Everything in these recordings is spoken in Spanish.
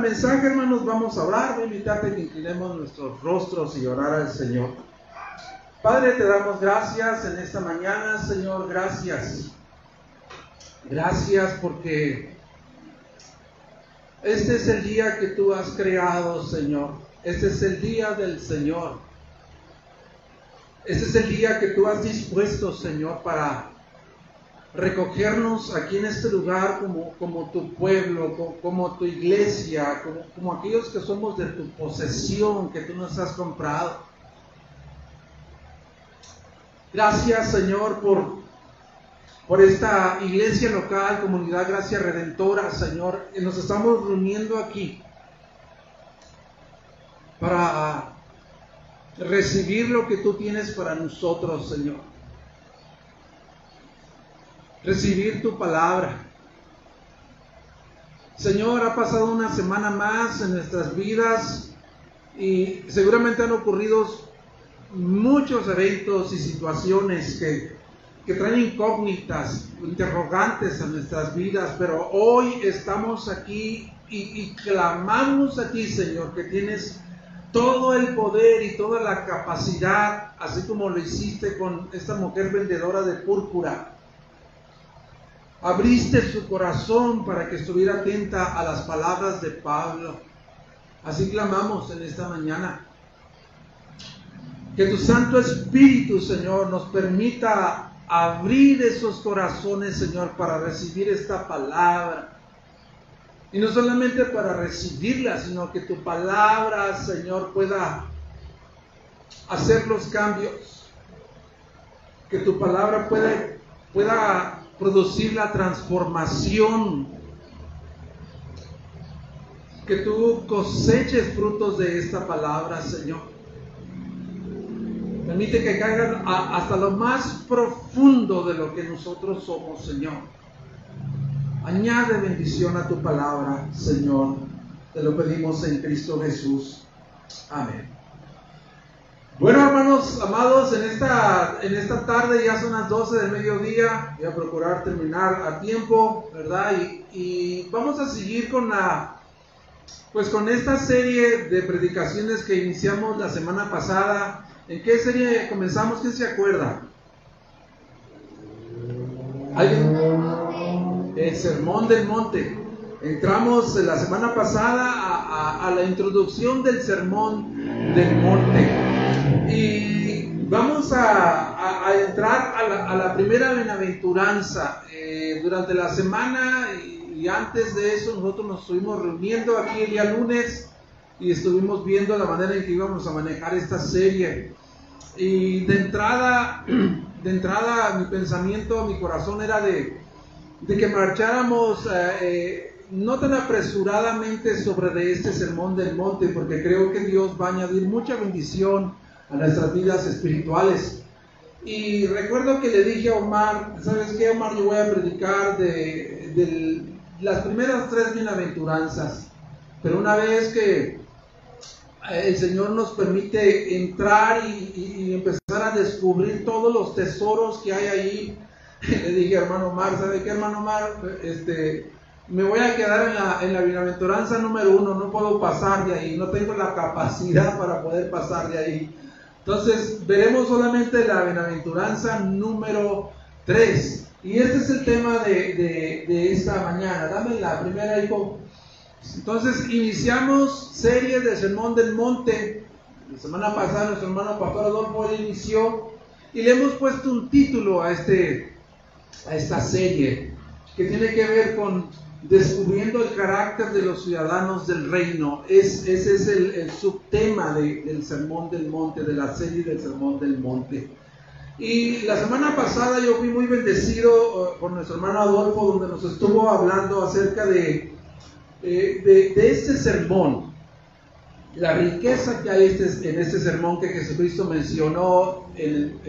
mensaje, hermanos, vamos a hablar. Voy a invitarte que inclinemos nuestros rostros y orar al Señor. Padre, te damos gracias en esta mañana, Señor, gracias. Gracias porque este es el día que tú has creado, Señor. Este es el día del Señor. Este es el día que tú has dispuesto, Señor, para recogernos aquí en este lugar como, como tu pueblo, como, tu iglesia, como, aquellos que somos de tu posesión que tú nos has comprado. Gracias Señor por, por esta iglesia local, comunidad Gracia Redentora, Señor. Nos estamos reuniendo aquí para recibir lo que tú tienes para nosotros, Señor recibir tu palabra. Señor, ha pasado una semana más en nuestras vidas y seguramente han ocurrido muchos eventos y situaciones que, que traen incógnitas, interrogantes a nuestras vidas, pero hoy estamos aquí y, y clamamos a ti, Señor, que tienes todo el poder y toda la capacidad, así como lo hiciste con esta mujer vendedora de púrpura Abriste su corazón para que estuviera atenta a las palabras de Pablo. Así clamamos en esta mañana. Que tu Santo Espíritu, Señor, nos permita abrir esos corazones, Señor, para recibir esta palabra. Y no solamente para recibirla, sino que tu palabra, Señor, pueda hacer los cambios. Que tu palabra puede, pueda producir la transformación, que tú coseches frutos de esta palabra, Señor. Permite que caigan hasta lo más profundo de lo que nosotros somos, Señor. Añade bendición a tu palabra, Señor. Te lo pedimos en Cristo Jesús. Amén. Bueno, hermanos amados, en esta, en esta tarde ya son las 12 del mediodía. Voy a procurar terminar a tiempo, ¿verdad? Y, vamos a seguir con la, pues con esta serie de predicaciones que iniciamos la semana pasada. ¿En qué serie comenzamos? ¿Quién se acuerda? ¿Alguien? El Sermón del Monte. Entramos la semana pasada a la introducción del Sermón del Monte. Y vamos a, entrar a la, primera bienaventuranza. Eh, durante la semana y, antes de eso nosotros nos estuvimos reuniendo aquí el día lunes y estuvimos viendo la manera en que íbamos a manejar esta serie. Y de entrada, de entrada mi pensamiento, mi corazón era de, que marcháramos eh, eh, no tan apresuradamente sobre de este sermón del monte, porque creo que Dios va a añadir mucha bendición a nuestras vidas espirituales. Y recuerdo que le dije a Omar, ¿sabes qué, Omar? Yo voy a predicar de, las primeras tres bienaventuranzas. Pero una vez que el Señor nos permite entrar y, empezar a descubrir todos los tesoros que hay ahí, le dije, hermano Omar, ¿sabe qué, hermano Omar? Este, me voy a quedar en la, en la bienaventuranza número uno, no puedo pasar de ahí, no tengo la capacidad para poder pasar de ahí. Entonces, veremos solamente la bienaventuranza número 3. Y este es el tema de, esta mañana. Dame la primera, hijo. Entonces, iniciamos series de Sermón del Monte. La semana pasada nuestro hermano Pastor Adolfo inició y le hemos puesto un título a, este, a esta serie que tiene que ver con descubriendo el carácter de los ciudadanos del reino. Es, ese es el, subtema del Sermón del Monte, de la serie del Sermón del Monte. Y la semana pasada yo fui muy bendecido uh, por nuestro hermano Adolfo, donde nos estuvo hablando acerca de, de, este sermón, la riqueza que hay este, en este sermón que Jesucristo mencionó en,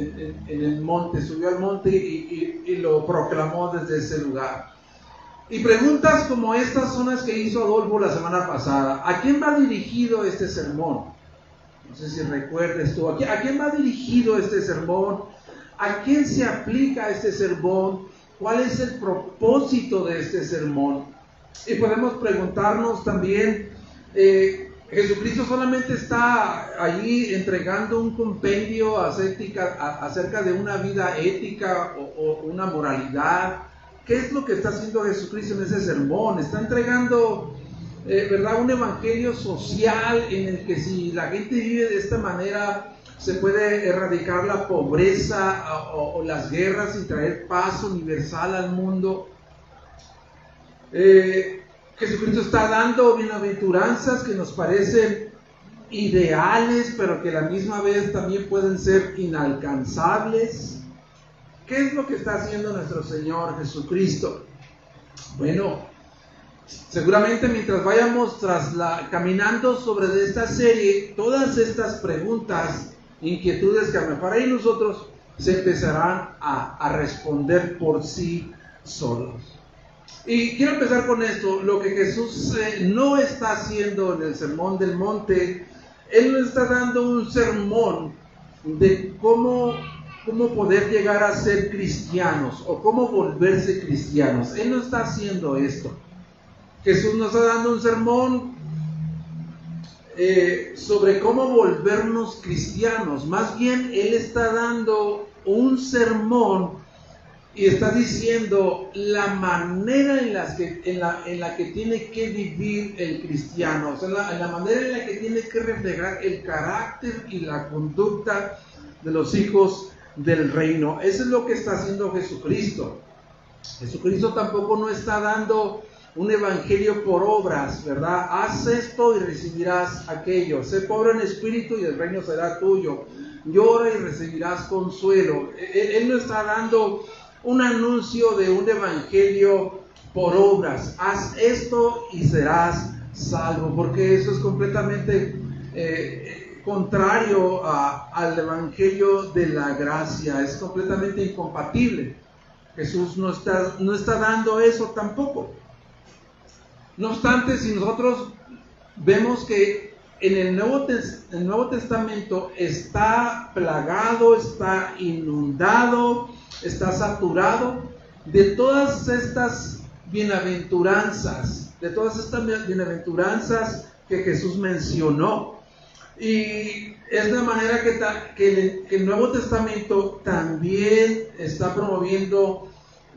el monte, subió al monte y lo proclamó desde ese lugar. Y preguntas como estas son las que hizo Adolfo la semana pasada. ¿A quién va dirigido este sermón? No sé si recuerdes tú. ¿A quién va dirigido este sermón? ¿A quién se aplica este sermón? ¿Cuál es el propósito de este sermón? Y podemos preguntarnos también eh, Jesucristo solamente está allí entregando un compendio acerca de una vida ética o, una moralidad. ¿Qué es lo que está haciendo Jesucristo en ese sermón? Está entregando, eh, ¿verdad?, un evangelio social en el que si la gente vive de esta manera, se puede erradicar la pobreza o, las guerras y traer paz universal al mundo. Eh, Jesucristo está dando bienaventuranzas que nos parecen ideales, pero que a la misma vez también pueden ser inalcanzables. ¿Qué es lo que está haciendo nuestro Señor Jesucristo? Bueno, seguramente mientras vayamos tras caminando sobre esta serie, todas estas preguntas, inquietudes que a lo mejor ahí nosotros se empezarán a, responder por sí solos. Y quiero empezar con esto, lo que Jesús eh, no está haciendo en el Sermón del Monte, Él no está dando un sermón de cómo, cómo poder llegar a ser cristianos o cómo volverse cristianos. Él no está haciendo esto. Jesús nos está dando un sermón eh, sobre cómo volvernos cristianos. Más bien, Él está dando un sermón y está diciendo la manera en, las que, en, la, en la que tiene que vivir el cristiano, o sea, la, la manera en la que tiene que reflejar el carácter y la conducta de los hijos del reino. Eso es lo que está haciendo Jesucristo. Jesucristo tampoco no está dando un evangelio por obras, ¿verdad? Haz esto y recibirás aquello. Sé pobre en espíritu y el reino será tuyo. Llora y recibirás consuelo. Él, él no está dando un anuncio de un evangelio por obras. Haz esto y serás salvo, porque eso es completamente eh, contrario al evangelio de la gracia, es completamente incompatible. Jesús no está, no está dando eso tampoco. No obstante, si nosotros vemos que en el Nuevo, el Nuevo Testamento está plagado, está inundado, está saturado de todas estas bienaventuranzas, de todas estas bienaventuranzas que Jesús mencionó. Y es de manera que, el, Nuevo Testamento también está promoviendo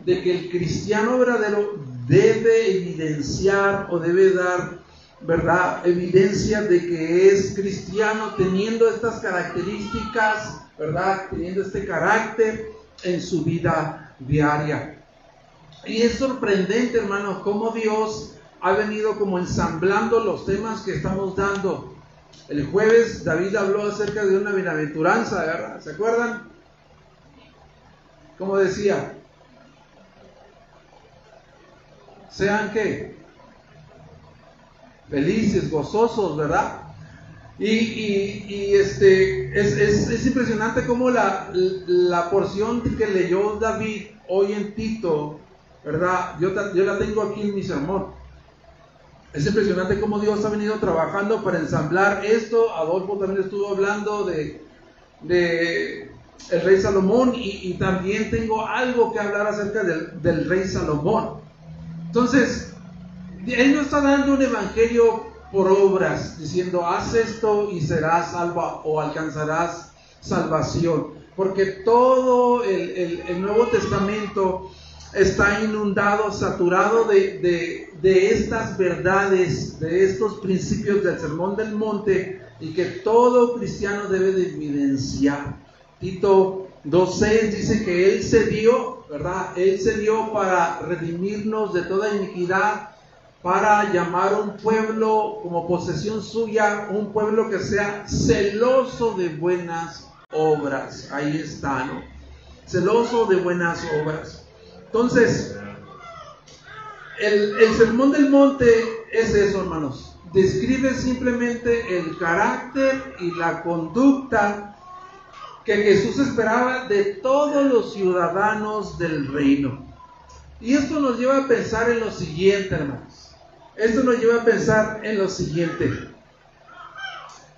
de que el cristiano verdadero debe evidenciar o debe dar, ¿verdad? Evidencia de que es cristiano teniendo estas características, ¿verdad? Teniendo este carácter en su vida diaria. Y es sorprendente, hermanos, cómo Dios ha venido como ensamblando los temas que estamos dando. El jueves David habló acerca de una bienaventuranza, ¿verdad? ¿Se acuerdan? Como decía, sean que felices, gozosos, ¿verdad? Y, este, es, impresionante cómo la, la, porción que leyó David hoy en Tito, ¿verdad? Yo, yo la tengo aquí en mi sermón. Es impresionante cómo Dios ha venido trabajando para ensamblar esto. Adolfo también estuvo hablando de, el rey Salomón y, también tengo algo que hablar acerca del, del rey Salomón. Entonces, él no está dando un evangelio por obras, diciendo, haz esto y serás salva o alcanzarás salvación. Porque todo el, Nuevo Testamento está inundado, saturado de, estas verdades, de estos principios del Sermón del Monte y que todo cristiano debe de evidenciar. Tito 2.6 dice que Él se dio, ¿verdad? Él se dio para redimirnos de toda iniquidad para llamar un pueblo como posesión suya, un pueblo que sea celoso de buenas obras. Ahí está, ¿no? Celoso de buenas obras. Entonces, el, sermón del monte es eso, hermanos. Describe simplemente el carácter y la conducta que Jesús esperaba de todos los ciudadanos del reino. Y esto nos lleva a pensar en lo siguiente, hermanos. Esto nos lleva a pensar en lo siguiente,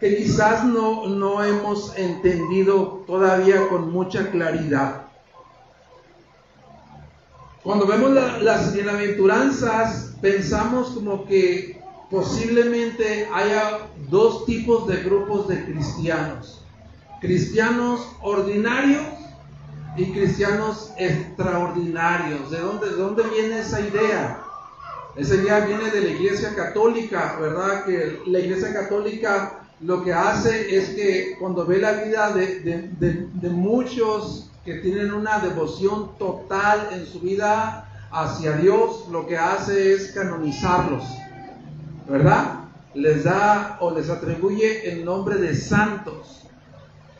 que quizás no, no hemos entendido todavía con mucha claridad. Cuando vemos las bienaventuranzas, pensamos como que posiblemente haya dos tipos de grupos de cristianos. Cristianos ordinarios y cristianos extraordinarios. ¿De dónde, de dónde viene esa idea? Esa idea viene de la Iglesia Católica, ¿verdad? Que la Iglesia Católica lo que hace es que cuando ve la vida de, de, de muchos que tienen una devoción total en su vida hacia Dios, lo que hace es canonizarlos, ¿verdad? Les da o les atribuye el nombre de santos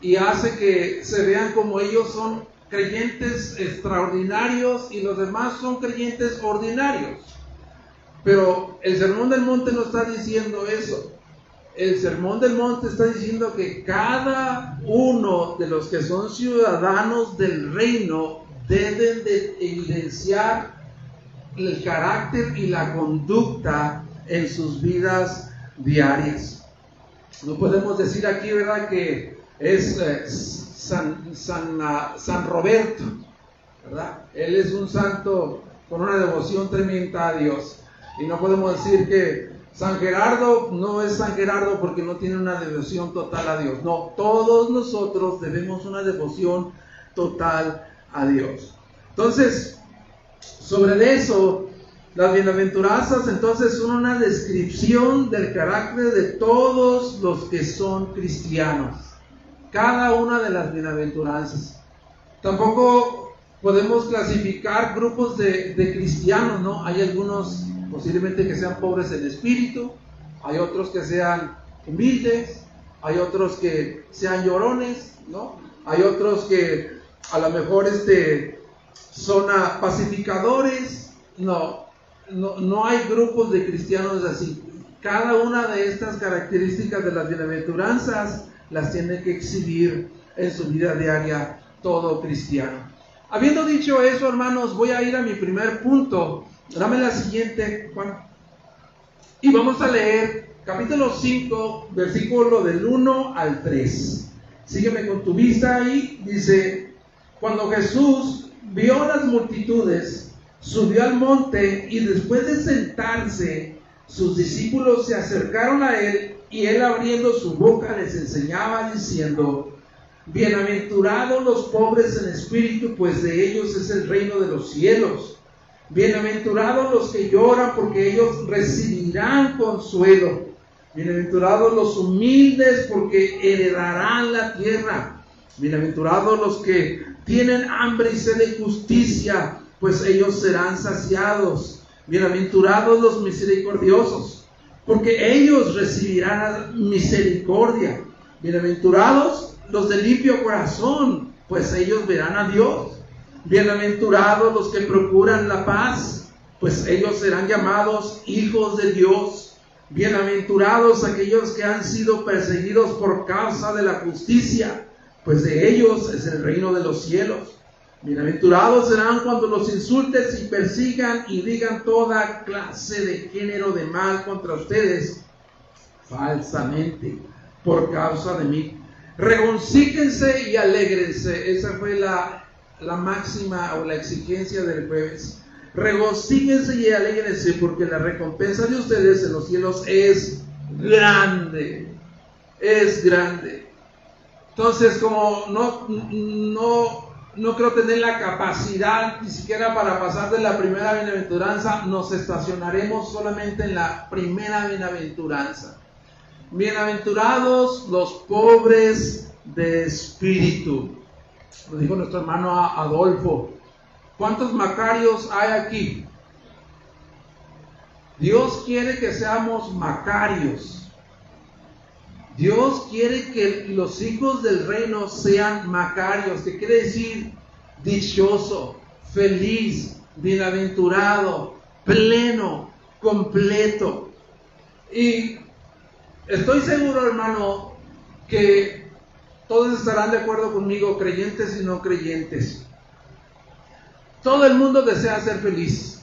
y hace que se vean como ellos son creyentes extraordinarios y los demás son creyentes ordinarios. Pero el Sermón del Monte no está diciendo eso. El Sermón del Monte está diciendo que cada uno de los que son ciudadanos del reino deben de evidenciar el carácter y la conducta en sus vidas diarias. No podemos decir aquí, ¿verdad?, que es eh, San, San, ah, San Roberto, ¿verdad? Él es un santo con una devoción tremenda a Dios. Y no podemos decir que San Gerardo no es San Gerardo porque no tiene una devoción total a Dios. No, todos nosotros debemos una devoción total a Dios. Entonces, sobre eso, las bienaventuranzas entonces son una descripción del carácter de todos los que son cristianos. Cada una de las bienaventuranzas. Tampoco podemos clasificar grupos de, de cristianos, ¿no? Hay algunos posiblemente que sean pobres en espíritu, hay otros que sean humildes, hay otros que sean llorones, ¿no? Hay otros que a lo mejor este, son pacificadores, no, no, no hay grupos de cristianos así. Cada una de estas características de las bienaventuranzas las tiene que exhibir en su vida diaria todo cristiano. Habiendo dicho eso, hermanos, voy a ir a mi primer punto Dame la siguiente, Juan. Y vamos a leer capítulo 5, versículo del 1 al 3. Sígueme con tu vista ahí. Dice, cuando Jesús vio las multitudes, subió al monte y después de sentarse, sus discípulos se acercaron a él y él abriendo su boca les enseñaba diciendo, Bienaventurados los pobres en espíritu, pues de ellos es el reino de los cielos. Bienaventurados los que lloran, porque ellos recibirán consuelo. Bienaventurados los humildes, porque heredarán la tierra. Bienaventurados los que tienen hambre y sed de justicia, pues ellos serán saciados. Bienaventurados los misericordiosos, porque ellos recibirán misericordia. Bienaventurados los de limpio corazón, pues ellos verán a Dios. Bienaventurados los que procuran la paz, pues ellos serán llamados hijos de Dios. Bienaventurados aquellos que han sido perseguidos por causa de la justicia, pues de ellos es el reino de los cielos. Bienaventurados serán cuando los insultes y persigan y digan toda clase de género de mal contra ustedes falsamente por causa de mí. Regoncíquense y alégrense. Esa fue la la máxima o la exigencia del jueves. Regocíguense y alegrense porque la recompensa de ustedes en los cielos es grande. Es grande. Entonces, como no, no, no creo tener la capacidad ni siquiera para pasar de la primera bienaventuranza, nos estacionaremos solamente en la primera bienaventuranza. Bienaventurados los pobres de espíritu lo dijo nuestro hermano Adolfo. ¿Cuántos macarios hay aquí? Dios quiere que seamos macarios. Dios quiere que los hijos del reino sean macarios, que quiere decir dichoso, feliz, bienaventurado, pleno, completo. Y estoy seguro, hermano, que todos estarán de acuerdo conmigo, creyentes y no creyentes. Todo el mundo desea ser feliz.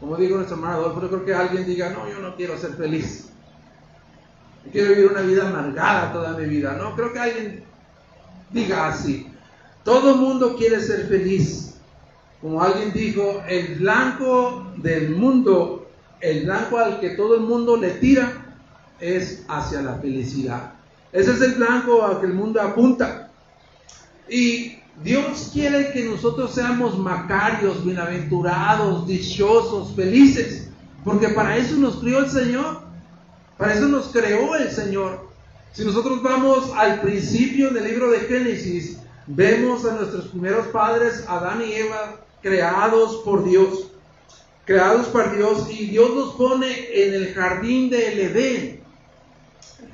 Como digo nuestro hermano Adolfo, creo que alguien diga, no, yo no quiero ser feliz. quiero vivir una vida amargada toda mi vida. No, creo que alguien diga así. Todo el mundo quiere ser feliz. Como alguien dijo, el blanco del mundo el blanco al que todo el mundo le tira es hacia la felicidad. Ese es el blanco al que el mundo apunta. Y Dios quiere que nosotros seamos macarios, bienaventurados, dichosos, felices, porque para eso nos crió el Señor, para eso nos creó el Señor. Si nosotros vamos al principio del libro de Génesis, vemos a nuestros primeros padres, Adán y Eva, creados por Dios, creados por Dios, y Dios los pone en el jardín del Edén.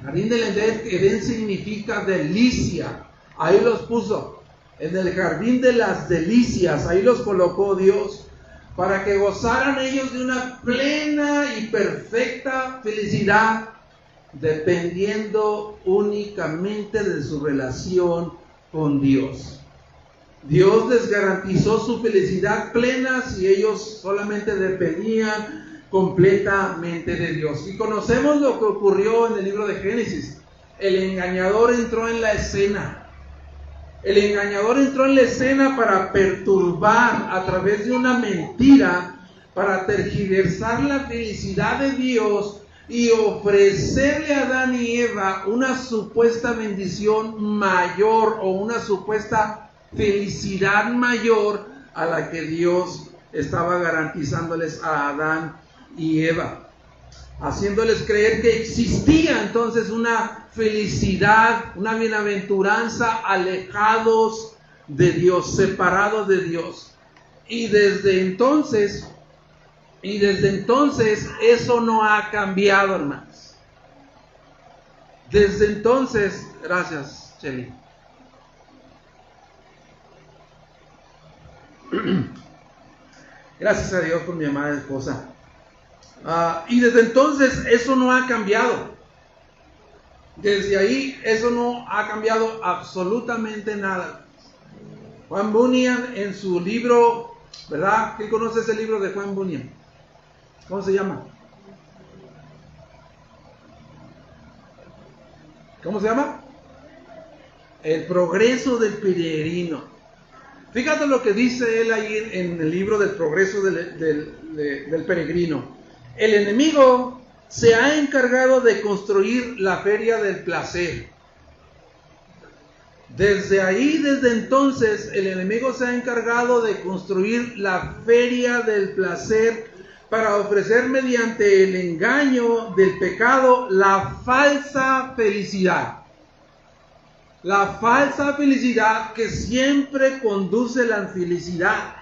Jardín del Edén, Edén significa delicia, ahí los puso en el jardín de las delicias, ahí los colocó Dios, para que gozaran ellos de una plena y perfecta felicidad, dependiendo únicamente de su relación con Dios. Dios les garantizó su felicidad plena si ellos solamente dependían completamente de Dios. Y conocemos lo que ocurrió en el libro de Génesis. El engañador entró en la escena el engañador entró en la escena para perturbar a través de una mentira, para tergiversar la felicidad de Dios y ofrecerle a Adán y Eva una supuesta bendición mayor o una supuesta felicidad mayor a la que Dios estaba garantizándoles a Adán y Eva haciéndoles creer que existía entonces una felicidad, una bienaventuranza alejados de Dios, separados de Dios. Y desde entonces, y desde entonces eso no ha cambiado, hermanos. Desde entonces, gracias, Cheli. Gracias a Dios por mi amada esposa. Ah, y desde entonces eso no ha cambiado. Desde ahí eso no ha cambiado absolutamente nada. Juan Bunyan en su libro, ¿verdad? ¿Quién conoce ese libro de Juan Bunyan? ¿Cómo se llama? ¿Cómo se llama? El progreso del peregrino. Fíjate lo que dice él ahí en el libro del progreso del, del peregrino. El enemigo se ha encargado de construir la feria del placer. Desde ahí, desde entonces, el enemigo se ha encargado de construir la feria del placer para ofrecer mediante el engaño del pecado la falsa felicidad. La falsa felicidad que siempre conduce la infelicidad.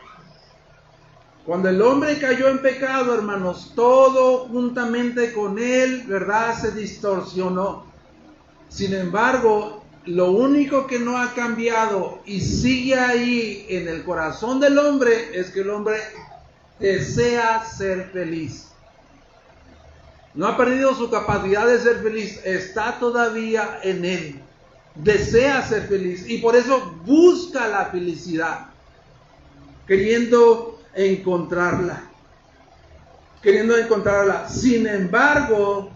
Cuando el hombre cayó en pecado, hermanos, todo juntamente con él, ¿verdad? Se distorsionó. Sin embargo, lo único que no ha cambiado y sigue ahí en el corazón del hombre es que el hombre desea ser feliz. No ha perdido su capacidad de ser feliz, está todavía en él. Desea ser feliz y por eso busca la felicidad, queriendo encontrarla. Queriendo encontrarla. Sin embargo,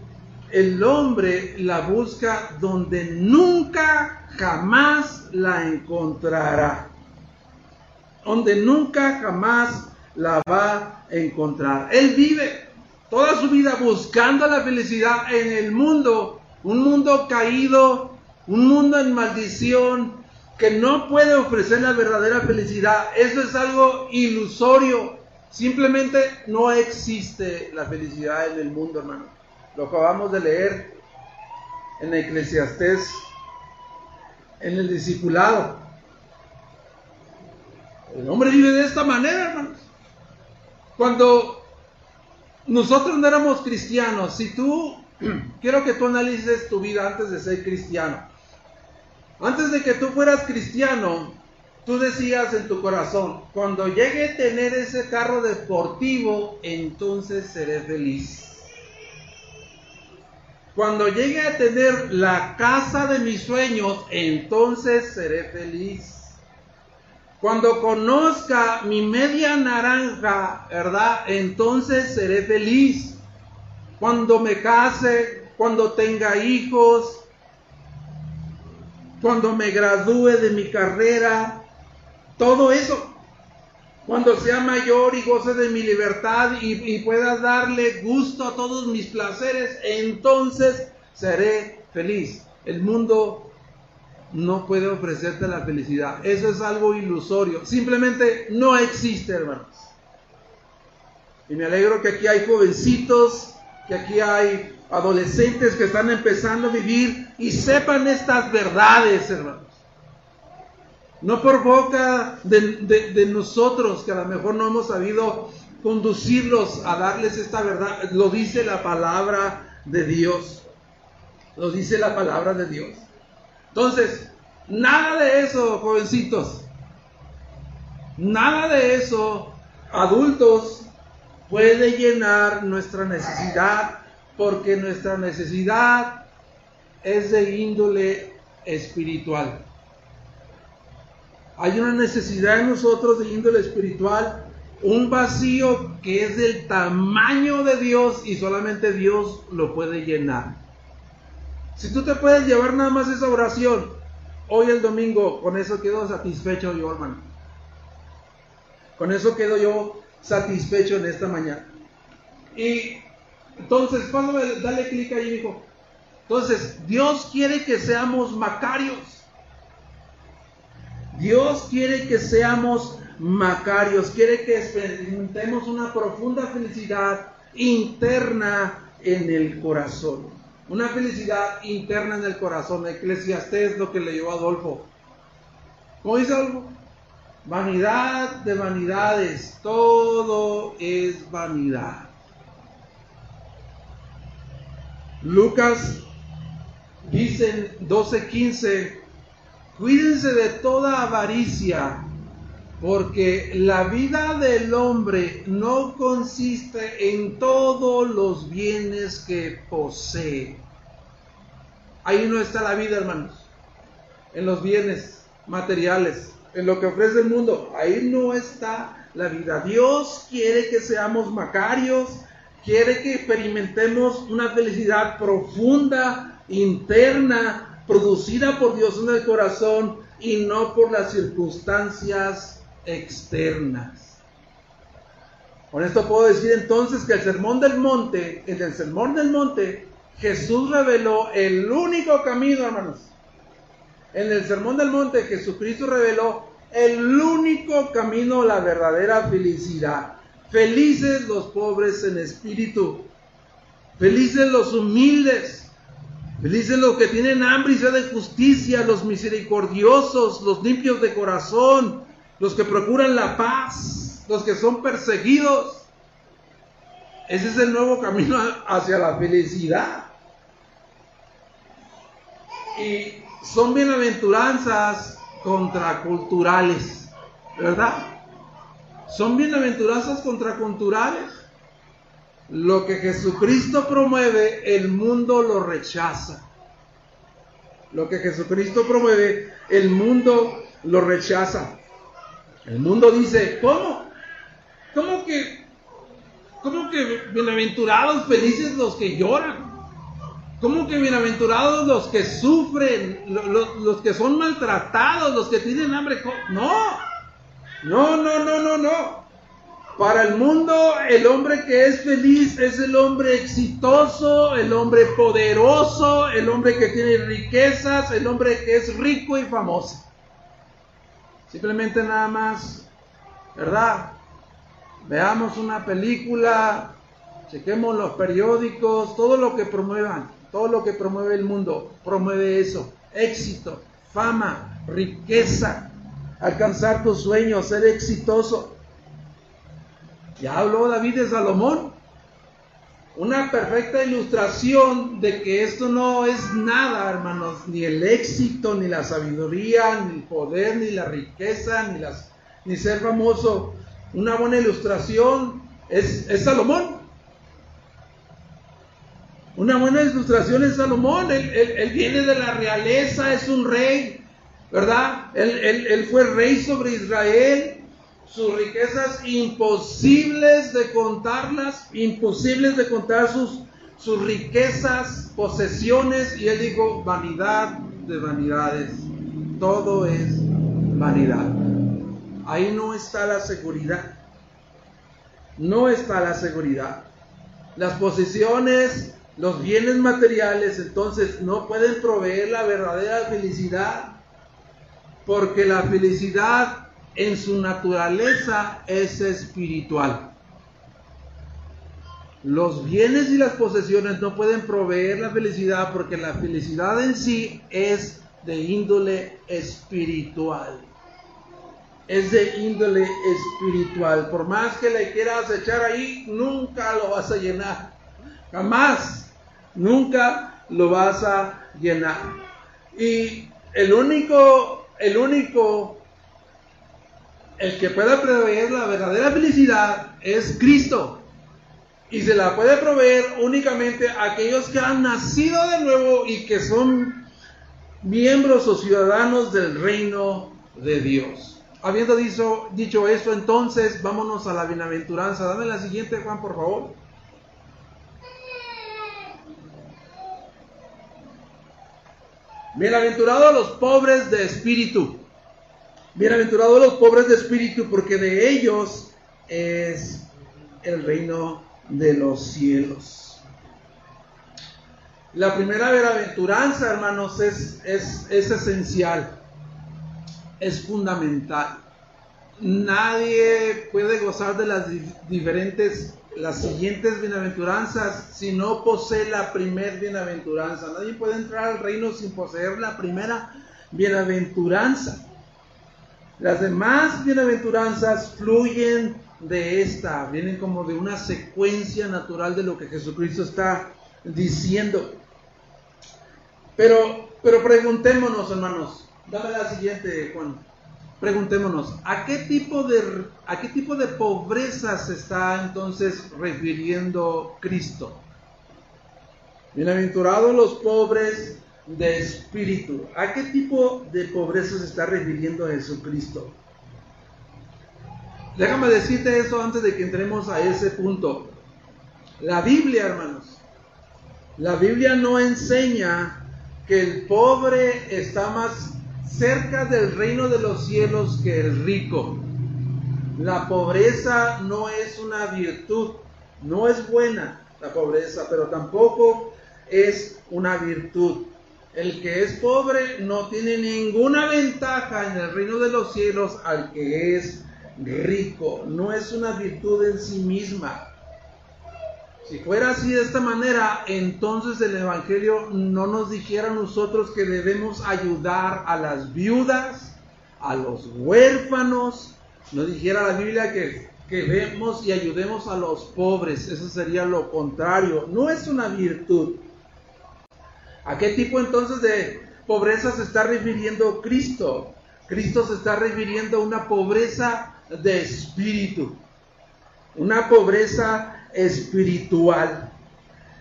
el hombre la busca donde nunca jamás la encontrará. Donde nunca jamás la va a encontrar. Él vive toda su vida buscando la felicidad en el mundo, un mundo caído, un mundo en maldición, que no puede ofrecer la verdadera felicidad. Eso es algo ilusorio. Simplemente no existe la felicidad en el mundo, hermano. Lo acabamos de leer en Eclesiastés, en el discipulado. El hombre vive de esta manera, hermanos. Cuando nosotros no éramos cristianos, si tú, quiero que tú analices tu vida antes de ser cristiano. Antes de que tú fueras cristiano, tú decías en tu corazón, cuando llegue a tener ese carro deportivo, entonces seré feliz. Cuando llegue a tener la casa de mis sueños, entonces seré feliz. Cuando conozca mi media naranja, ¿verdad? Entonces seré feliz. Cuando me case, cuando tenga hijos, cuando me gradúe de mi carrera, todo eso. cuando sea mayor y goce de mi libertad y, pueda darle gusto a todos mis placeres, entonces seré feliz. El mundo no puede ofrecerte la felicidad. Eso es algo ilusorio. Simplemente no existe, hermanos. Y me alegro que aquí hay jovencitos, que aquí hay adolescentes que están empezando a vivir y sepan estas verdades, hermanos. No por boca de, nosotros, que a lo mejor no hemos sabido conducirlos a darles esta verdad. Lo dice la palabra de Dios. Lo dice la palabra de Dios. Entonces, nada de eso, jovencitos. Nada de eso, adultos, puede llenar nuestra necesidad, porque nuestra necesidad es de índole espiritual. Hay una necesidad en nosotros de índole espiritual, un vacío que es del tamaño de Dios y solamente Dios lo puede llenar. Si tú te puedes llevar nada más esa oración, hoy el domingo, con eso quedo satisfecho yo, hermano. Con eso quedo yo satisfecho en esta mañana. Y entonces, pásame, dale clic ahí, hijo. Entonces, Dios quiere que seamos macarios. Dios quiere que seamos macarios, quiere que experimentemos una profunda felicidad interna en el corazón. Una felicidad interna en el corazón. Eclesiastés es lo que leyó Adolfo. ¿Cómo dice Adolfo? Vanidad de vanidades, todo es vanidad. Lucas dice en 12:15 Cuídense de toda avaricia, porque la vida del hombre no consiste en todos los bienes que posee. Ahí no está la vida, hermanos, en los bienes materiales, en lo que ofrece el mundo. Ahí no está la vida. Dios quiere que seamos macarios, quiere que experimentemos una felicidad profunda, interna, producida por Dios en el corazón y no por las circunstancias externas. Con esto puedo decir entonces que el sermón del monte, en el sermón del monte, Jesús reveló el único camino, hermanos. En el sermón del monte, Jesucristo reveló el único camino la verdadera felicidad. Felices los pobres en espíritu. Felices los humildes. Felices los que tienen hambre y sed de justicia, los misericordiosos, los limpios de corazón, los que procuran la paz, los que son perseguidos. Ese es el nuevo camino hacia la felicidad. Y son bienaventuranzas contraculturales, ¿verdad? Son bienaventuranzas contraculturales. Lo que Jesucristo promueve, el mundo lo rechaza. Lo que Jesucristo promueve, el mundo lo rechaza. El mundo dice, ¿cómo? ¿Cómo que, cómo que bienaventurados, felices los que lloran? ¿Cómo que bienaventurados los que sufren, los, los que son maltratados, los que tienen hambre? No, no, no, no, no, no. Para el mundo, el hombre que es feliz es el hombre exitoso, el hombre poderoso, el hombre que tiene riquezas, el hombre que es rico y famoso. Simplemente nada más, ¿verdad? Veamos una película, chequemos los periódicos, todo lo que promuevan, todo lo que promueve el mundo, promueve eso. Éxito, fama, riqueza, alcanzar tus sueños, ser exitoso. Ya habló David de Salomón. Una perfecta ilustración de que esto no es nada, hermanos, ni el éxito, ni la sabiduría, ni el poder, ni la riqueza, ni, las, ni ser famoso. Una buena ilustración es, Salomón. Una buena ilustración es Salomón. Él, viene de la realeza, es un rey, ¿verdad? Él, él fue rey sobre Israel sus riquezas imposibles de contarlas, imposibles de contar sus, sus riquezas, posesiones, y él dijo, vanidad de vanidades, todo es vanidad. ahí no está la seguridad. No está la seguridad. Las posesiones, los bienes materiales, entonces no pueden proveer la verdadera felicidad, porque la felicidad en su naturaleza es espiritual. Los bienes y las posesiones no pueden proveer la felicidad porque la felicidad en sí es de índole espiritual. Es de índole espiritual. Por más que le quieras echar ahí, nunca lo vas a llenar. Jamás. Nunca lo vas a llenar. Y el único, el único, el que pueda proveer la verdadera felicidad es Cristo. Y se la puede proveer únicamente a aquellos que han nacido de nuevo y que son miembros o ciudadanos del reino de Dios. Habiendo dicho, dicho esto, entonces vámonos a la bienaventuranza. Dame la siguiente, Juan, por favor. Bienaventurados los pobres de espíritu. Bienaventurados los pobres de espíritu, porque de ellos es el reino de los cielos. La primera bienaventuranza, hermanos, es, es, es esencial, es fundamental. Nadie puede gozar de las diferentes, las siguientes bienaventuranzas si no posee la primera bienaventuranza. Nadie puede entrar al reino sin poseer la primera bienaventuranza. Las demás bienaventuranzas fluyen de esta, vienen como de una secuencia natural de lo que Jesucristo está diciendo. Pero, pero preguntémonos, hermanos, dame la siguiente, Juan. Preguntémonos, ¿a qué tipo de a qué tipo de pobreza se está entonces refiriendo Cristo? Bienaventurados los pobres de espíritu. ¿A qué tipo de pobreza se está refiriendo Jesucristo? Déjame decirte eso antes de que entremos a ese punto. La Biblia, hermanos, la Biblia no enseña que el pobre está más cerca del reino de los cielos que el rico. La pobreza no es una virtud, no es buena la pobreza, pero tampoco es una virtud. El que es pobre no tiene ninguna ventaja en el reino de los cielos al que es rico, no es una virtud en sí misma. Si fuera así de esta manera, entonces el Evangelio no nos dijera a nosotros que debemos ayudar a las viudas, a los huérfanos, no dijera la Biblia que, que vemos y ayudemos a los pobres, eso sería lo contrario, no es una virtud. ¿A qué tipo entonces de pobreza se está refiriendo Cristo? Cristo se está refiriendo a una pobreza de espíritu, una pobreza espiritual.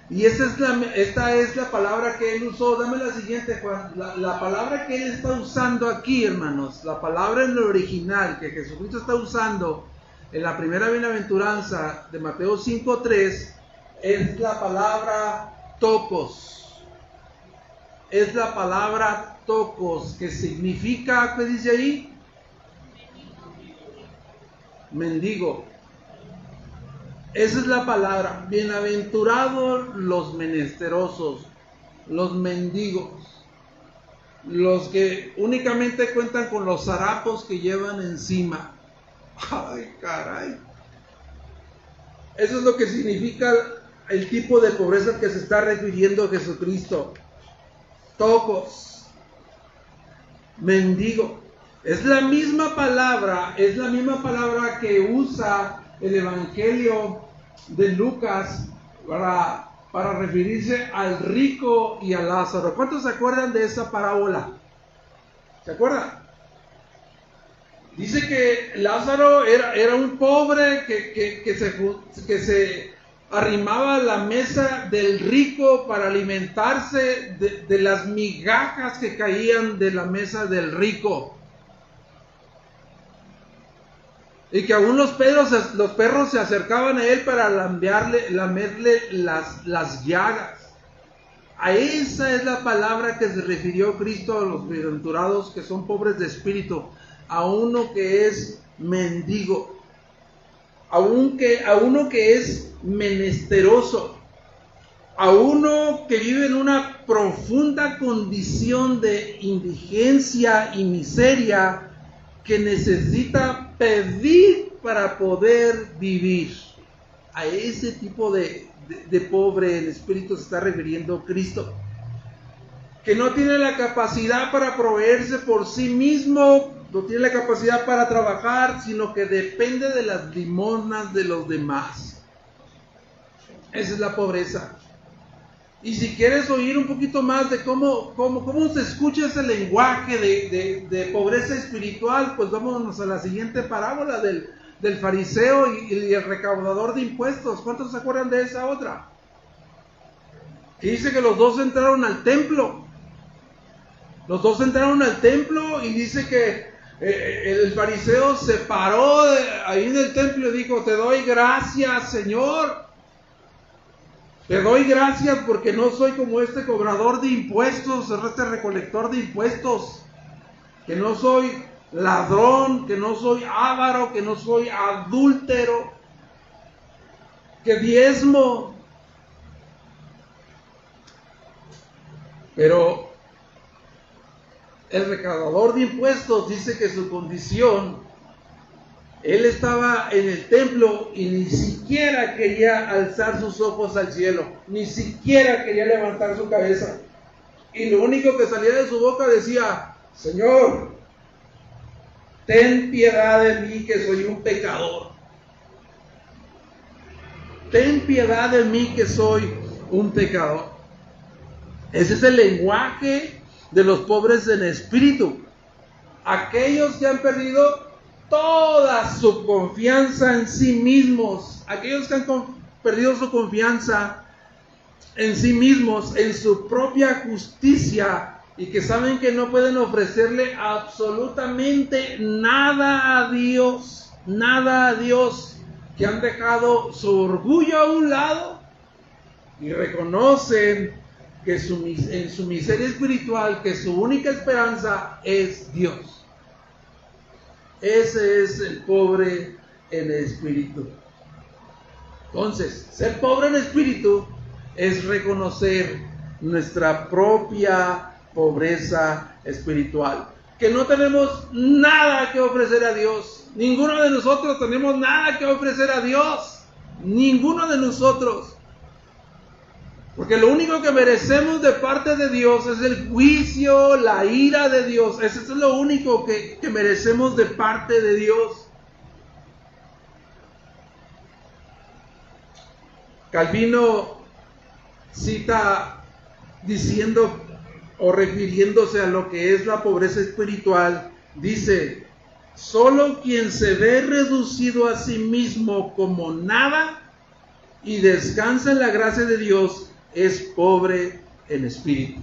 Y es la, esta es la palabra que él usó. Dame la siguiente, Juan. La, palabra que él está usando aquí, hermanos, la palabra en lo original que Jesucristo está usando en la primera bienaventuranza de Mateo 5.3 es la palabra tocos. Es la palabra tocos, que significa, ¿qué dice ahí? mendigo. Esa es la palabra. Bienaventurados los menesterosos, los mendigos, los que únicamente cuentan con los harapos que llevan encima. Ay, caray. Eso es lo que significa el tipo de pobreza que se está refiriendo Jesucristo. Tocos, mendigo. Es la misma palabra, es la misma palabra que usa el Evangelio de Lucas para, para referirse al rico y a Lázaro. ¿Cuántos se acuerdan de esa parábola? ¿Se acuerdan? Dice que Lázaro era, era un pobre que, que, se, que se arrimaba a la mesa del rico para alimentarse de, de las migajas que caían de la mesa del rico. Y que aún los perros, los perros se acercaban a él para lambearle, lamerle las, las llagas. A esa es la palabra que se refirió Cristo a los bienaventurados que son pobres de espíritu. a uno que es mendigo, a, a uno que es menesteroso, a uno que vive en una profunda condición de indigencia y miseria que necesita pedir para poder vivir. A ese tipo de, de, pobre en espíritu se está refiriendo Cristo. Que no tiene la capacidad para proveerse por sí mismo, no tiene la capacidad para trabajar, sino que depende de las limonas de los demás. Esa es la pobreza. Y si quieres oír un poquito más de cómo, cómo, cómo se escucha ese lenguaje de, de, pobreza espiritual, pues vámonos a la siguiente parábola del, del fariseo y, el recaudador de impuestos. ¿Cuántos se acuerdan de esa otra? Que dice que los dos entraron al templo. Los dos entraron al templo y dice que eh, el fariseo se paró ahí en el templo y dijo, te doy gracias, Señor. Te doy gracias porque no soy como este cobrador de impuestos, este recolector de impuestos. Que no soy ladrón, que no soy avaro, que no soy adúltero, que diezmo. Pero el recaudador de impuestos dice que su condición, él estaba en el templo y ni siquiera quería alzar sus ojos al cielo, ni siquiera quería levantar su cabeza. Y lo único que salía de su boca decía, Señor, ten piedad de mí que soy un pecador. Ten piedad de mí que soy un pecador. Ese es el lenguaje de los pobres en espíritu. Aquellos que han perdido toda su confianza en sí mismos. Aquellos que han perdido su confianza en sí mismos, en su propia justicia, y que saben que no pueden ofrecerle absolutamente nada a Dios, nada a Dios, que han dejado su orgullo a un lado y reconocen que en su miseria espiritual, que su única esperanza es Dios. Ese es el pobre en espíritu. Entonces, ser pobre en espíritu es reconocer nuestra propia pobreza espiritual. Que no tenemos nada que ofrecer a Dios. Ninguno de nosotros tenemos nada que ofrecer a Dios. Ninguno de nosotros. Porque lo único que merecemos de parte de Dios es el juicio, la ira de Dios. Eso es lo único que, que merecemos de parte de Dios. Calvino cita diciendo o refiriéndose a lo que es la pobreza espiritual, dice, solo quien se ve reducido a sí mismo como nada y descansa en la gracia de Dios es pobre en espíritu.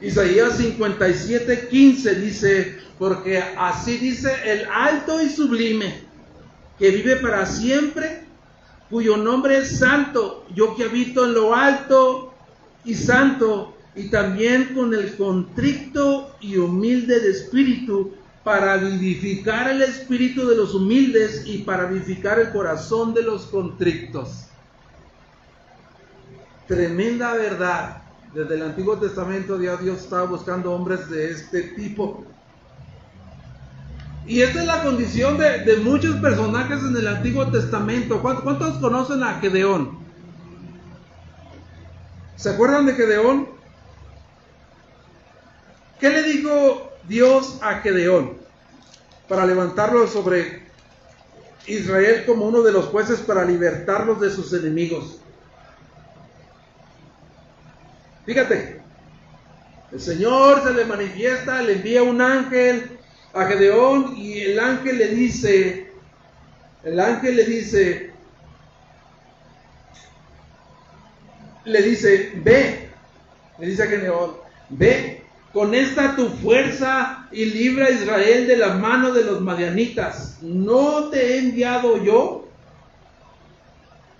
Isaías 57, 15 dice, porque así dice el alto y sublime, que vive para siempre cuyo nombre es santo, yo que habito en lo alto y santo, y también con el contrito y humilde de espíritu, para vivificar el espíritu de los humildes y para vivificar el corazón de los contrictos. Tremenda verdad. Desde el Antiguo Testamento Dios, Dios estaba buscando hombres de este tipo. Y esta es la condición de, muchos personajes en el Antiguo Testamento. ¿Cuántos, conocen a Gedeón? ¿Se acuerdan de Gedeón? ¿Qué le dijo Dios a Gedeón para levantarlo sobre Israel como uno de los jueces para libertarlos de sus enemigos? Fíjate, el Señor se le manifiesta, le envía un ángel a Gedeón y el ángel le dice, el ángel le dice, le dice, ve, le dice a Gedeón, ve, con esta tu fuerza y libra a Israel de la mano de los madianitas. ¿No te he enviado yo?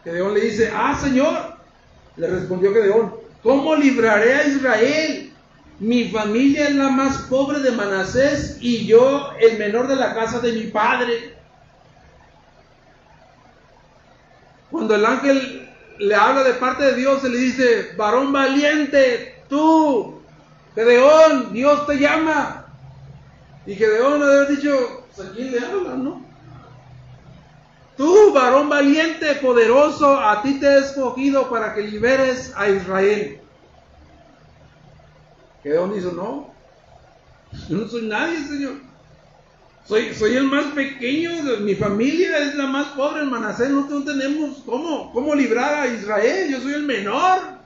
Gedeón le dice, ah, Señor, le respondió Gedeón, ¿cómo libraré a Israel? mi familia es la más pobre de Manasés y yo el menor de la casa de mi padre. Cuando el ángel le habla de parte de Dios, se le dice, varón valiente, tú, Gedeón, Dios te llama. Y Gedeón ha haber dicho, pues a quién le habla, ¿no? Tú, varón valiente, poderoso, a ti te he escogido para que liberes a Israel. Gedeón dice, no, yo no soy nadie, Señor. Soy, soy el más pequeño, de mi familia es la más pobre en Manasés, no tenemos cómo, cómo librar a Israel, yo soy el menor.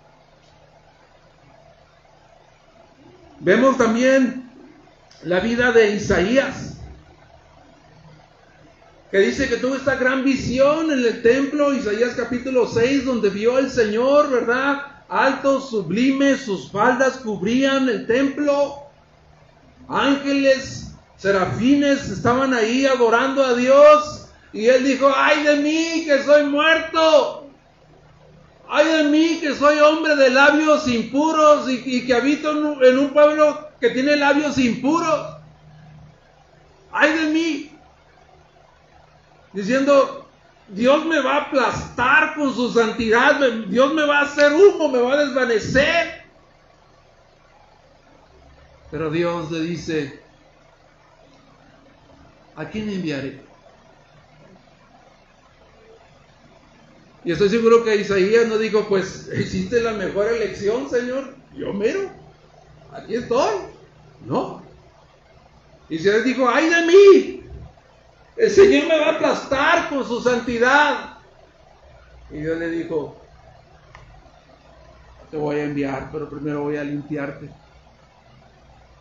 Vemos también la vida de Isaías, que dice que tuvo esta gran visión en el templo, Isaías capítulo 6, donde vio al Señor, ¿verdad? Alto, sublime, sus faldas cubrían el templo, ángeles serafines estaban ahí adorando a Dios y él dijo, ay de mí que soy muerto, ay de mí que soy hombre de labios impuros y, que habito en un, pueblo que tiene labios impuros, ay de mí, diciendo, Dios me va a aplastar con su santidad, Dios me va a hacer humo, me va a desvanecer. Pero Dios le dice, ¿a quién enviaré? Y estoy seguro que Isaías no dijo, pues hiciste la mejor elección, Señor, yo mero, aquí estoy. No. Isaías dijo, ay de mí, el Señor me va a aplastar con su santidad. Y Dios le dijo, te voy a enviar, pero primero voy a limpiarte.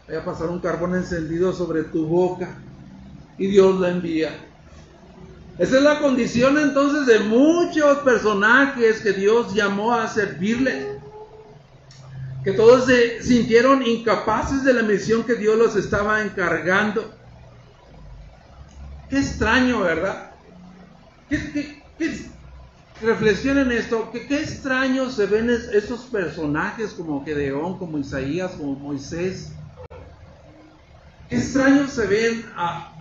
Voy a pasar un carbón encendido sobre tu boca y Dios la envía. Esa es la condición entonces de muchos personajes que Dios llamó a servirle. Que todos se sintieron incapaces de la misión que Dios los estaba encargando. Qué extraño, ¿verdad? ¿Qué, reflexionen esto, que qué extraño se ven esos personajes como Gedeón, como Isaías, como Moisés. Qué extraño se ven a,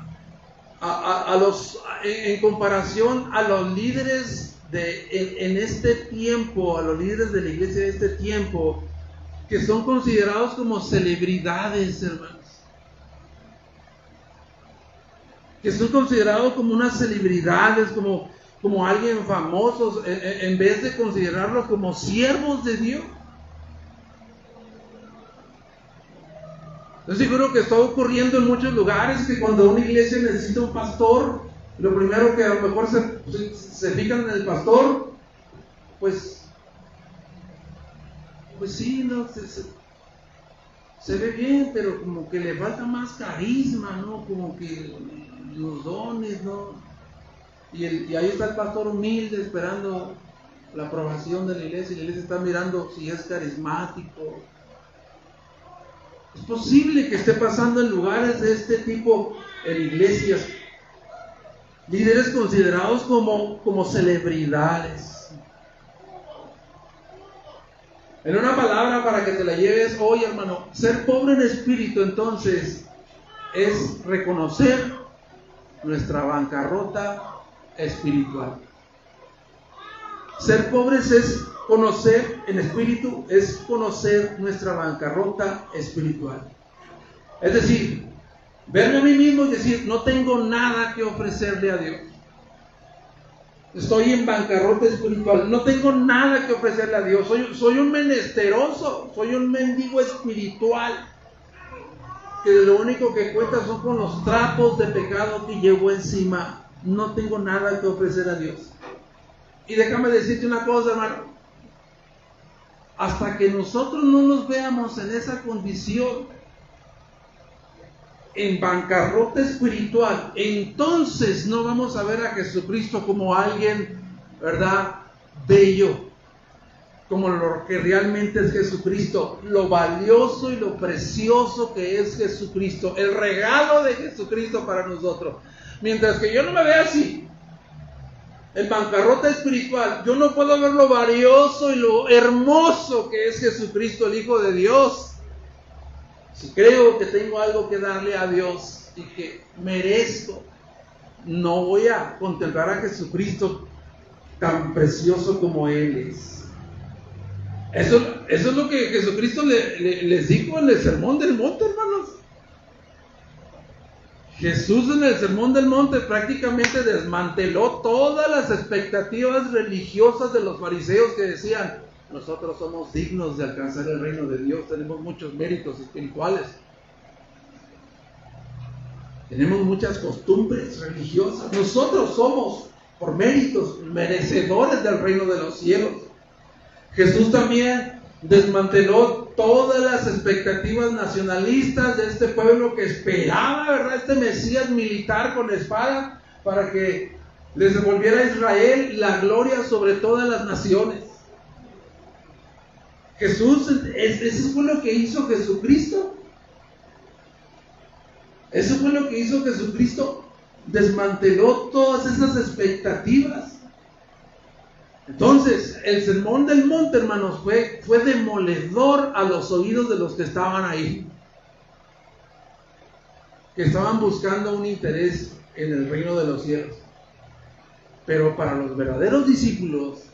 a, los, en, comparación a los líderes de, en, este tiempo, a los líderes de la iglesia de este tiempo, que son considerados como celebridades, hermanos. Que son considerados como unas celebridades, como, como alguien famosos, en vez de considerarlos como siervos de Dios. Yo seguro que está ocurriendo en muchos lugares que cuando una iglesia necesita un pastor, lo primero que a lo mejor se, se fijan en el pastor, pues, pues sí, no, se, ve bien, pero como que le falta más carisma, ¿no? Como que los dones, ¿no? Y, y ahí está el pastor humilde esperando la aprobación de la iglesia y la iglesia está mirando si es carismático, es posible que esté pasando en lugares de este tipo, en iglesias, líderes considerados como, como celebridades. En una palabra para que te la lleves hoy, hermano, ser pobre en espíritu entonces es reconocer nuestra bancarrota espiritual. Ser pobres es conocer en espíritu es conocer nuestra bancarrota espiritual. Es decir, verme a mí mismo y decir, no tengo nada que ofrecerle a Dios. Estoy en bancarrota espiritual, no tengo nada que ofrecerle a Dios. Soy, un menesteroso, soy un mendigo espiritual. Que lo único que cuenta son con los trapos de pecado que llevo encima. No tengo nada que ofrecer a Dios. Y déjame decirte una cosa, hermano hasta que nosotros no nos veamos en esa condición, en bancarrota espiritual, entonces no vamos a ver a Jesucristo como alguien, ¿verdad? Bello, como lo que realmente es Jesucristo, lo valioso y lo precioso que es Jesucristo, el regalo de Jesucristo para nosotros. Mientras que yo no me vea así, en bancarrota espiritual, yo no puedo ver lo valioso y lo hermoso que es Jesucristo, el Hijo de Dios. si creo que tengo algo que darle a Dios y que merezco, no voy a contemplar a Jesucristo tan precioso como Él es. Eso, eso es lo que Jesucristo les dijo en el sermón del monte, hermanos. Jesús en el Sermón del Monte prácticamente desmanteló todas las expectativas religiosas de los fariseos que decían, nosotros somos dignos de alcanzar el reino de Dios, tenemos muchos méritos espirituales, tenemos muchas costumbres religiosas, nosotros somos por méritos merecedores del reino de los cielos. Jesús también desmanteló todas las expectativas nacionalistas de este pueblo que esperaba, ¿verdad? Este Mesías militar con espada para que les devolviera a Israel la gloria sobre todas las naciones. Jesús, eso fue lo que hizo Jesucristo. Eso fue lo que hizo Jesucristo. Desmanteló todas esas expectativas. Entonces, el sermón del monte, hermanos, fue, fue demoledor a los oídos de los que estaban ahí, que estaban buscando un interés en el reino de los cielos. Pero para los verdaderos discípulos,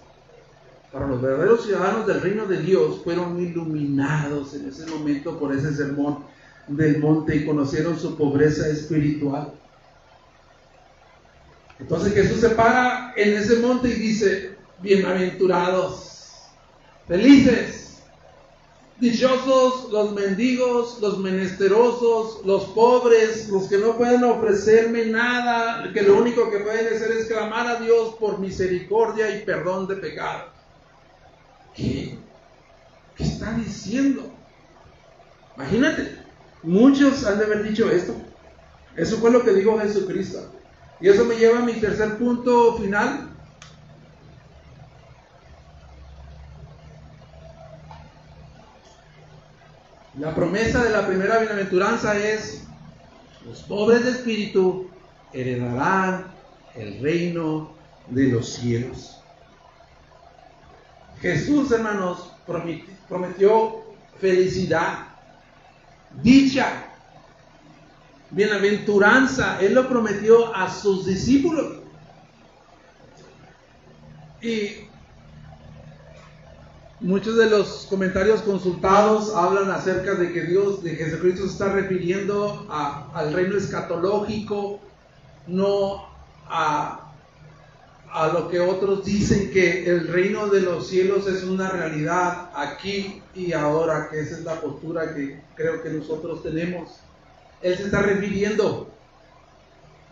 para los verdaderos ciudadanos del reino de Dios, fueron iluminados en ese momento por ese sermón del monte y conocieron su pobreza espiritual. Entonces Jesús se para en ese monte y dice, bienaventurados, felices, dichosos los mendigos, los menesterosos, los pobres, los que no pueden ofrecerme nada, que lo único que pueden hacer es clamar a Dios por misericordia y perdón de pecado. ¿Qué? ¿Qué está diciendo? Imagínate, muchos han de haber dicho esto. Eso fue lo que dijo Jesucristo. Y eso me lleva a mi tercer punto final, La promesa de la primera bienaventuranza es, los pobres de espíritu heredarán el reino de los cielos. Jesús, hermanos, prometió felicidad, dicha, bienaventuranza. Él lo prometió a sus discípulos. Y Muchos de los comentarios consultados hablan acerca de que Dios, de Jesucristo se está refiriendo al reino escatológico, no a, a lo que otros dicen que el reino de los cielos es una realidad aquí y ahora, que esa es la postura que creo que nosotros tenemos. Él se está refiriendo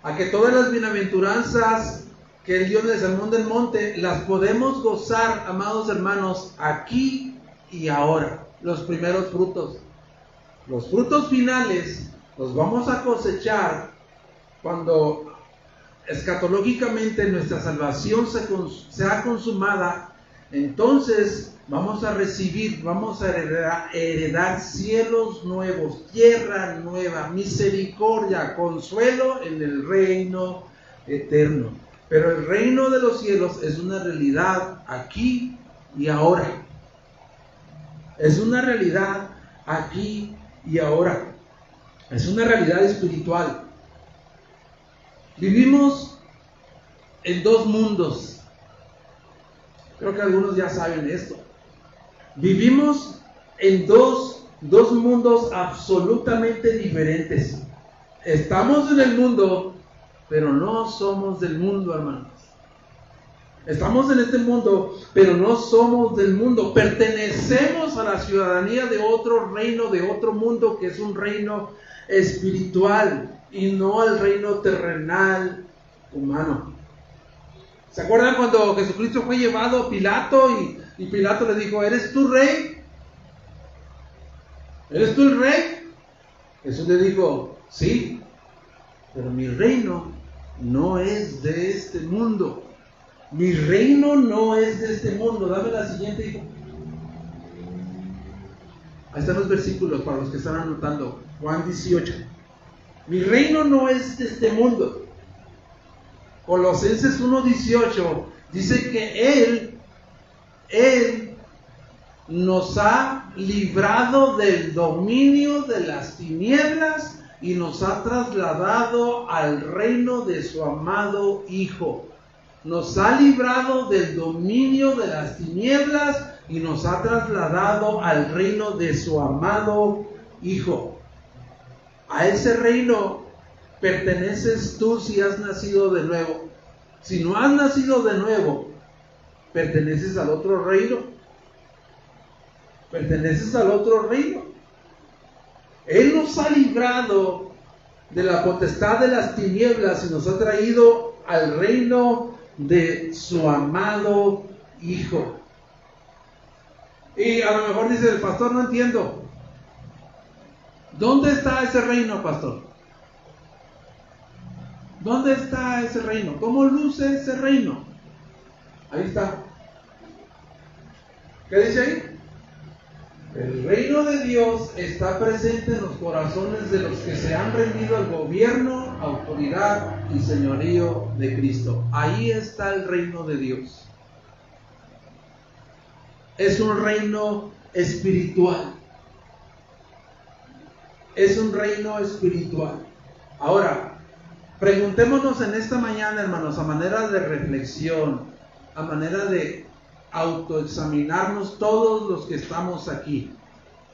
a que todas las bienaventuranzas que el Dios del Sermón del Monte las podemos gozar, amados hermanos, aquí y ahora. Los primeros frutos. Los frutos finales los vamos a cosechar cuando escatológicamente nuestra salvación se sea consumada. Entonces vamos a recibir, vamos a heredar cielos nuevos, tierra nueva, misericordia, consuelo en el reino eterno. Pero el reino de los cielos es una realidad aquí y ahora. Es una realidad aquí y ahora. Es una realidad espiritual. Vivimos en dos mundos. Creo que algunos ya saben esto. Vivimos en dos, dos mundos absolutamente diferentes. Estamos en el mundo pero no somos del mundo, hermanos. Estamos en este mundo, pero no somos del mundo. Pertenecemos a la ciudadanía de otro reino, de otro mundo, que es un reino espiritual y no al reino terrenal humano. ¿Se acuerdan cuando Jesucristo fue llevado a Pilato y, Pilato le dijo, ¿eres tú rey? ¿Eres tú el rey? Jesús le dijo, sí, pero mi reino no es de este mundo. Mi reino no es de este mundo. Dame la siguiente, hijo. Ahí están los versículos para los que están anotando. Juan 18. Mi reino no es de este mundo. Colosenses 1.18 dice que Él, Él nos ha librado del dominio de las tinieblas y nos ha trasladado al reino de su amado Hijo. Nos ha librado del dominio de las tinieblas y nos ha trasladado al reino de su amado Hijo. A ese reino perteneces tú si has nacido de nuevo. Si no has nacido de nuevo, perteneces al otro reino. Perteneces al otro reino. Él nos ha librado de la potestad de las tinieblas y nos ha traído al reino de su amado Hijo. Y a lo mejor dice el pastor, no entiendo. ¿Dónde está ese reino, pastor? ¿Dónde está ese reino? ¿Cómo luce ese reino? Ahí está. ¿Qué dice ahí? El reino de Dios está presente en los corazones de los que se han rendido al gobierno, autoridad y señorío de Cristo. Ahí está el reino de Dios. Es un reino espiritual. Es un reino espiritual. Ahora, preguntémonos en esta mañana, hermanos, a manera de reflexión, a manera de autoexaminarnos todos los que estamos aquí,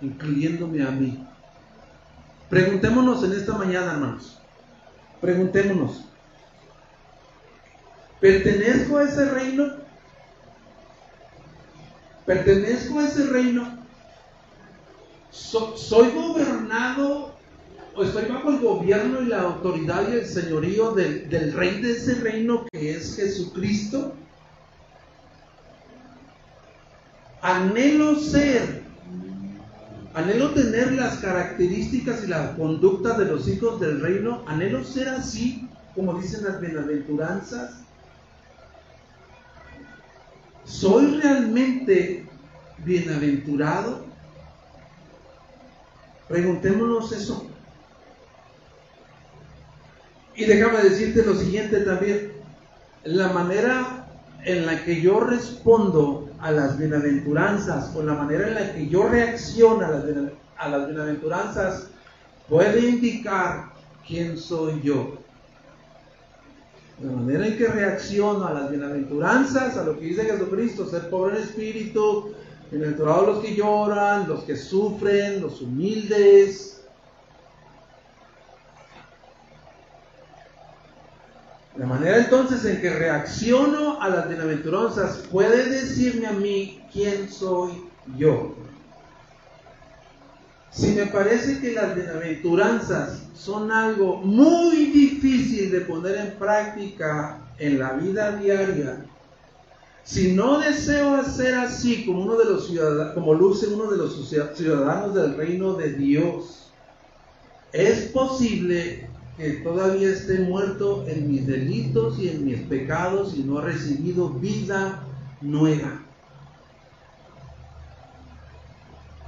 incluyéndome a mí. Preguntémonos en esta mañana, hermanos. Preguntémonos. ¿Pertenezco a ese reino? ¿Pertenezco a ese reino? ¿Soy gobernado o estoy bajo el gobierno y la autoridad y el señorío del, del rey de ese reino que es Jesucristo? Anhelo ser, anhelo tener las características y la conducta de los hijos del reino, anhelo ser así, como dicen las bienaventuranzas. ¿Soy realmente bienaventurado? Preguntémonos eso. Y déjame decirte lo siguiente también. La manera en la que yo respondo a las bienaventuranzas o la manera en la que yo reacciono a las, a las bienaventuranzas puede indicar quién soy yo. La manera en que reacciono a las bienaventuranzas, a lo que dice Jesucristo, ser pobre en espíritu, bienaventurados los que lloran, los que sufren, los humildes, La manera entonces en que reacciono a las bienaventuranzas puede decirme a mí quién soy yo. Si me parece que las bienaventuranzas son algo muy difícil de poner en práctica en la vida diaria, si no deseo hacer así como luce uno de los ciudadanos del reino de Dios, es posible que todavía esté muerto en mis delitos y en mis pecados y no ha recibido vida nueva.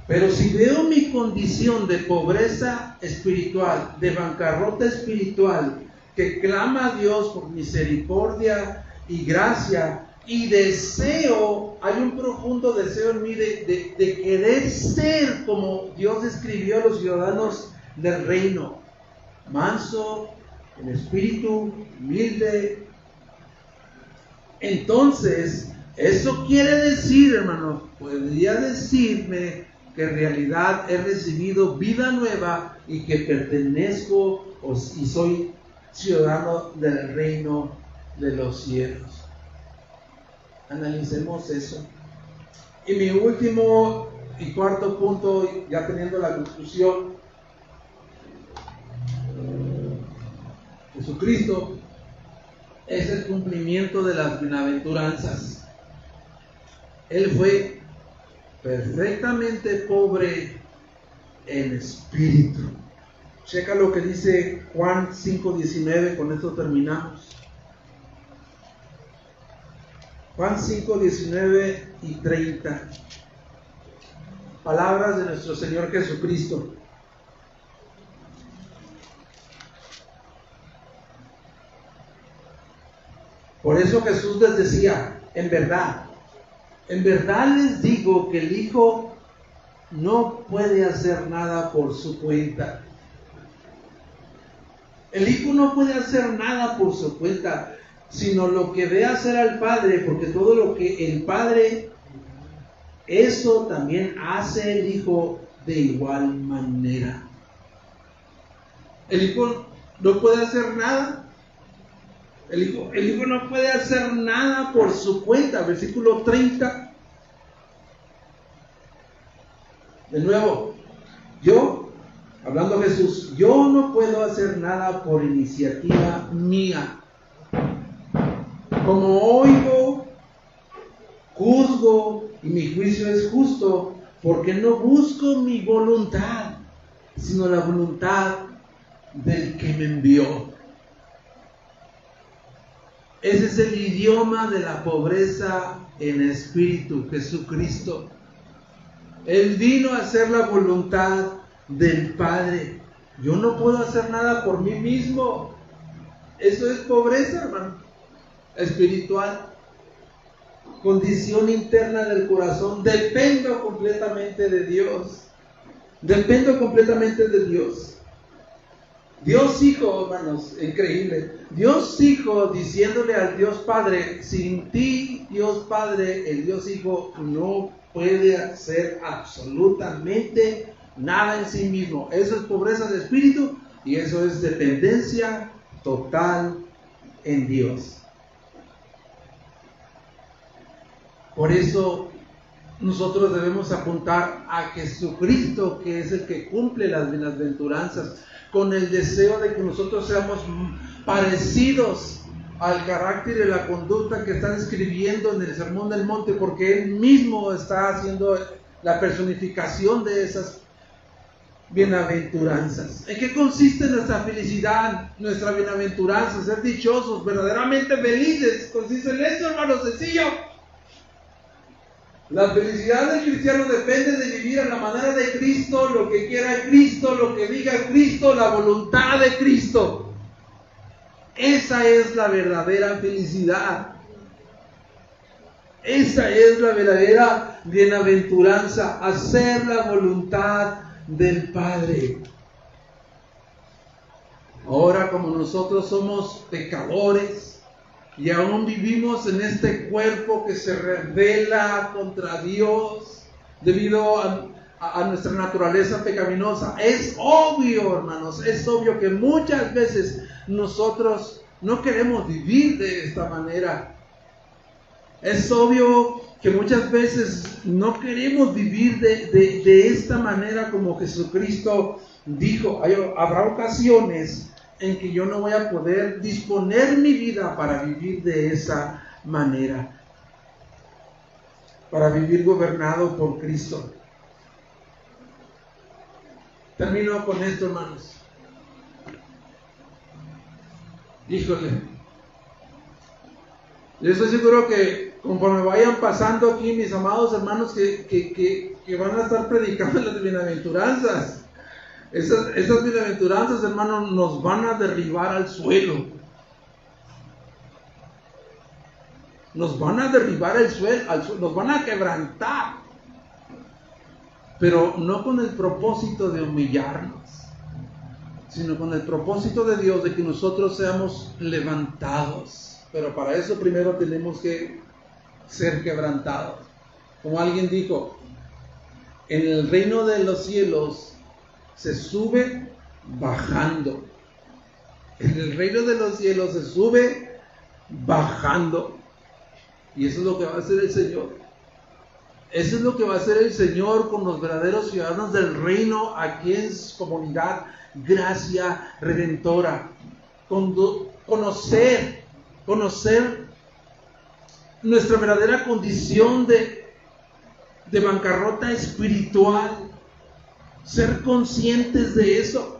Pero si veo mi condición de pobreza espiritual, de bancarrota espiritual, que clama a Dios por misericordia y gracia, y deseo, hay un profundo deseo en mí de, querer ser como Dios escribió a los ciudadanos del reino, manso, en espíritu humilde. Entonces, eso quiere decir, hermanos, podría decirme que en realidad he recibido vida nueva y que pertenezco y soy ciudadano del reino de los cielos. Analicemos eso. Y mi último y cuarto punto, ya teniendo la conclusión, Jesucristo es el cumplimiento de las bienaventuranzas. Él fue perfectamente pobre en espíritu. Checa lo que dice Juan 5:19, con esto terminamos. Juan 5, 19 y 30. Palabras de nuestro Señor Jesucristo. Por eso Jesús les decía, en verdad, En verdad les digo que el Hijo no puede hacer nada por su cuenta. El Hijo no puede hacer nada por su cuenta, sino lo que ve hacer al Padre, porque todo lo que el Padre, eso también hace el Hijo de igual manera. El Hijo no puede hacer nada. El hijo, el hijo no puede hacer nada por su cuenta. Versículo 30. De nuevo, yo, hablando Jesús, yo no puedo hacer nada por iniciativa mía. Como oigo, juzgo y mi juicio es justo, porque no busco mi voluntad, sino la voluntad del que me envió. Ese es el idioma de la pobreza en espíritu, Jesucristo. Él vino a hacer la voluntad del Padre. Yo no puedo hacer nada por mí mismo. Eso es pobreza, hermano. Espiritual. Condición interna del corazón. Dependo completamente de Dios. Dependo completamente de Dios. Dios Hijo, hermanos, increíble. Dios Hijo diciéndole al Dios Padre, sin ti, Dios Padre, el Dios Hijo no puede hacer absolutamente nada en sí mismo. Eso es pobreza de espíritu y eso es dependencia total en Dios. Por eso nosotros debemos apuntar a Jesucristo, que es el que cumple las bienaventuranzas con el deseo de que nosotros seamos parecidos al carácter y la conducta que está describiendo en el Sermón del Monte, porque Él mismo está haciendo la personificación de esas bienaventuranzas. ¿En qué consiste nuestra felicidad, nuestra bienaventuranza? Ser dichosos, verdaderamente felices. Consiste en esto, hermano, sencillo la felicidad del cristiano depende de vivir a la manera de Cristo, lo que quiera Cristo, lo que diga Cristo, la voluntad de Cristo. Esa es la verdadera felicidad. Esa es la verdadera bienaventuranza, hacer la voluntad del Padre. Ahora como nosotros somos pecadores, y aún vivimos en este cuerpo que se revela contra Dios debido a, nuestra naturaleza pecaminosa. Es obvio, hermanos, es obvio que muchas veces nosotros no queremos vivir de esta manera. Es obvio que muchas veces no queremos vivir de, esta manera como Jesucristo dijo. Habrá ocasiones en que yo no voy a poder disponer mi vida para vivir de esa manera, para vivir gobernado por Cristo. Termino con esto, hermanos. Híjole. Yo estoy seguro que conforme vayan pasando aquí mis amados hermanos que, que, que van a estar predicando las bienaventuranzas, esas, esas bienaventuranzas, hermanos, nos van a derribar al suelo. Nos van a derribar al suelo, al suelo, nos van a quebrantar. Pero no con el propósito de humillarnos, sino con el propósito de Dios de que nosotros seamos levantados. Pero para eso primero tenemos que ser quebrantados. Como alguien dijo, en el reino de los cielos se sube bajando. En el reino de los cielos se sube bajando. Y eso es lo que va a hacer el Señor. Eso es lo que va a hacer el Señor con los verdaderos ciudadanos del reino aquí en su comunidad Gracia Redentora. Conocer, conocer nuestra verdadera condición de, de bancarrota espiritual ser conscientes de eso.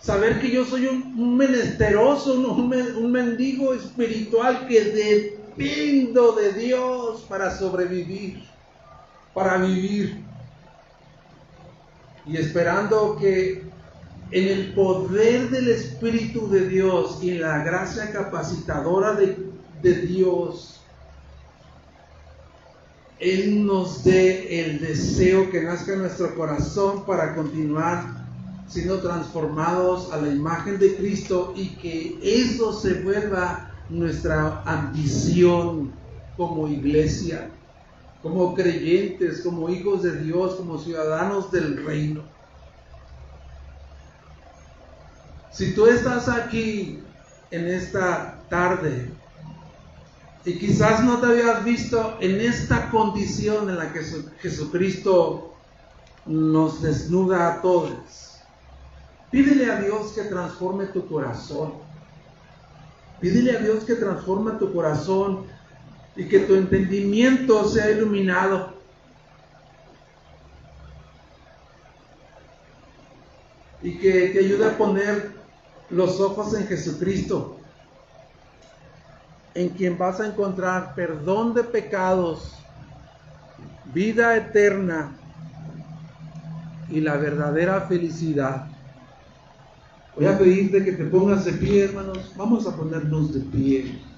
Saber que yo soy un, menesteroso, un, un mendigo espiritual que dependo de Dios para sobrevivir, para vivir. Y esperando que en el poder del Espíritu de Dios y la gracia capacitadora de Dios, Él nos dé el deseo que nazca en nuestro corazón para continuar siendo transformados a la imagen de Cristo y que eso se vuelva nuestra ambición como iglesia, como creyentes, como hijos de Dios, como ciudadanos del reino. Si tú estás aquí en esta tarde y quizás no te habías visto en esta condición en la que Jesucristo nos desnuda a todos, Pídele a Dios que transforme tu corazón. Pídele a Dios que transforme tu corazón y que tu entendimiento sea iluminado. Y que te ayude a poner los ojos en Jesucristo, en quien vas a encontrar perdón de pecados, vida eterna y la verdadera felicidad. Voy a pedirte que te pongas de pie, hermanos. Vamos a ponernos de pie.